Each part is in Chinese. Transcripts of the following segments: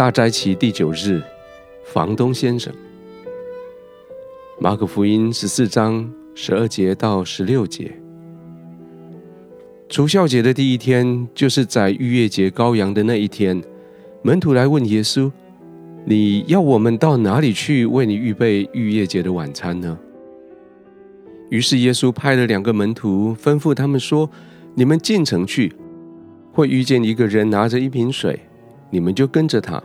大斋期第九日，房东先生。马可福音十四章十二节到十六节。除酵节的第一天，就是宰逾越节羔羊的那一天。门徒来问耶稣：“你要我们到哪里去为你预备逾越节的晚餐呢？”于是耶稣派了两个门徒，吩咐他们说：“你们进城去，会遇见一个人拿着一瓶水，你们就跟着他。”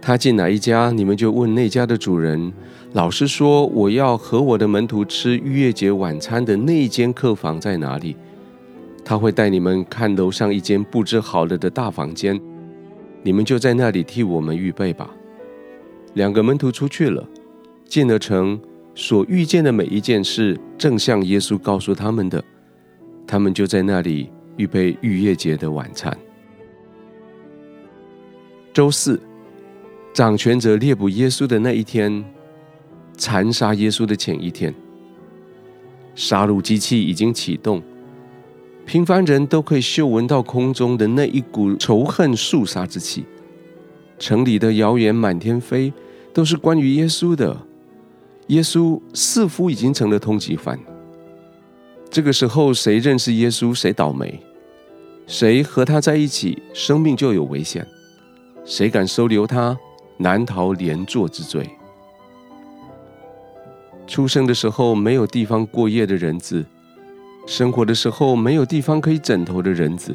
他进哪一家，你们就问那家的主人。老师说：“我要和我的门徒吃逾越节晚餐的那一间客房在哪里？”他会带你们看楼上一间布置好了的大房间，你们就在那里替我们预备吧。两个门徒出去了，进了城，所遇见的每一件事，正像耶稣告诉他们的，他们就在那里预备逾越节的晚餐。周四。掌权者猎捕耶稣的那一天，残杀耶稣的前一天，杀戮机器已经启动，平凡人都可以嗅闻到空中的那一股仇恨肃杀之气。城里的谣言满天飞，都是关于耶稣的。耶稣似乎已经成了通缉犯。这个时候，谁认识耶稣，谁倒霉；谁和他在一起，生命就有危险；谁敢收留他，难逃连坐之罪。出生的时候没有地方过夜的人子，生活的时候没有地方可以枕头的人子，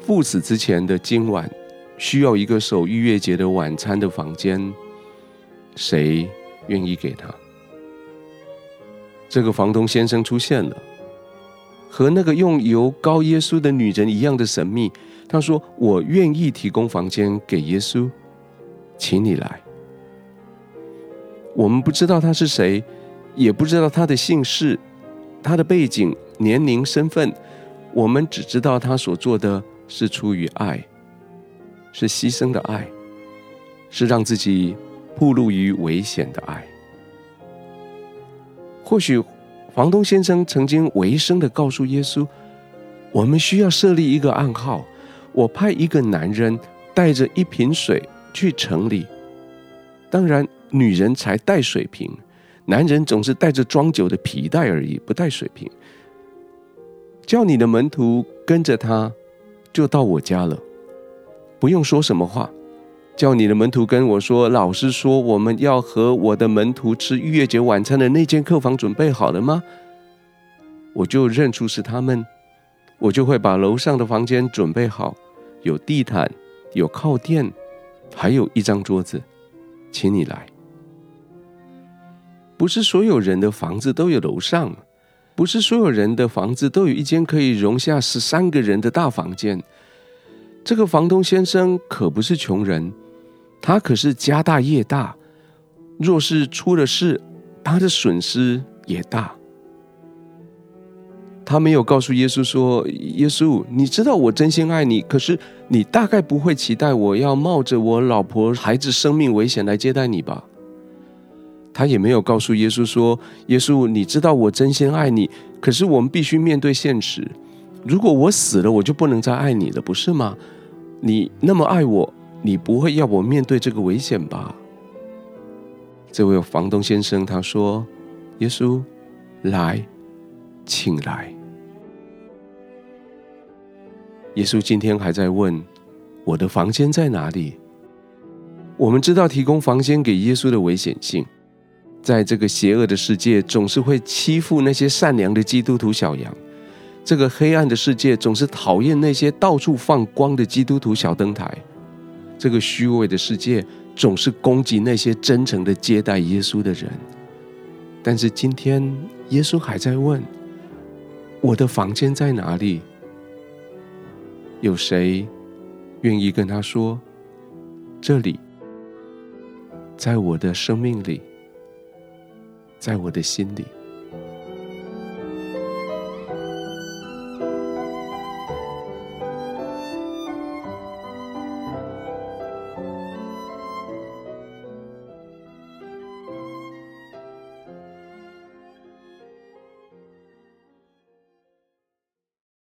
赴死之前的今晚，需要一个守逾越节的晚餐的房间，谁愿意给他？这个房东先生出现了，和那个用油膏耶稣的女人一样的神秘。他说：“我愿意提供房间给耶稣。”请你来。我们不知道他是谁，也不知道他的姓氏、他的背景、年龄、身份。我们只知道他所做的是出于爱，是牺牲的爱，是让自己暴露于危险的爱。或许房东先生曾经微声的告诉耶稣：“我们需要设立一个暗号。我派一个男人带着一瓶水。”去城里，当然，女人才带水瓶，男人总是带着装酒的皮带而已，不带水瓶。叫你的门徒跟着他，就到我家了，不用说什么话。叫你的门徒跟我说：“老师说我们要和我的门徒吃逾越节晚餐的那间客房准备好了吗？”我就认出是他们，我就会把楼上的房间准备好，有地毯，有靠垫。还有一张桌子，请你来。不是所有人的房子都有楼上，不是所有人的房子都有一间可以容下十三个人的大房间。这个房东先生可不是穷人，他可是家大业大。若是出了事，他的损失也大。他没有告诉耶稣说：“耶稣，你知道我真心爱你，可是你大概不会期待我要冒着我老婆孩子生命危险来接待你吧？”他也没有告诉耶稣说：“耶稣，你知道我真心爱你，可是我们必须面对现实。如果我死了，我就不能再爱你了，不是吗？你那么爱我，你不会要我面对这个危险吧？”这位房东先生他说：“耶稣，来，请来。”耶稣今天还在问：“我的房间在哪里？”我们知道提供房间给耶稣的危险性，在这个邪恶的世界，总是会欺负那些善良的基督徒小羊；这个黑暗的世界总是讨厌那些到处放光的基督徒小灯台；这个虚伪的世界总是攻击那些真诚的接待耶稣的人。但是今天，耶稣还在问：“我的房间在哪里？”有谁愿意跟他说：“这里，在我的生命里，在我的心里。”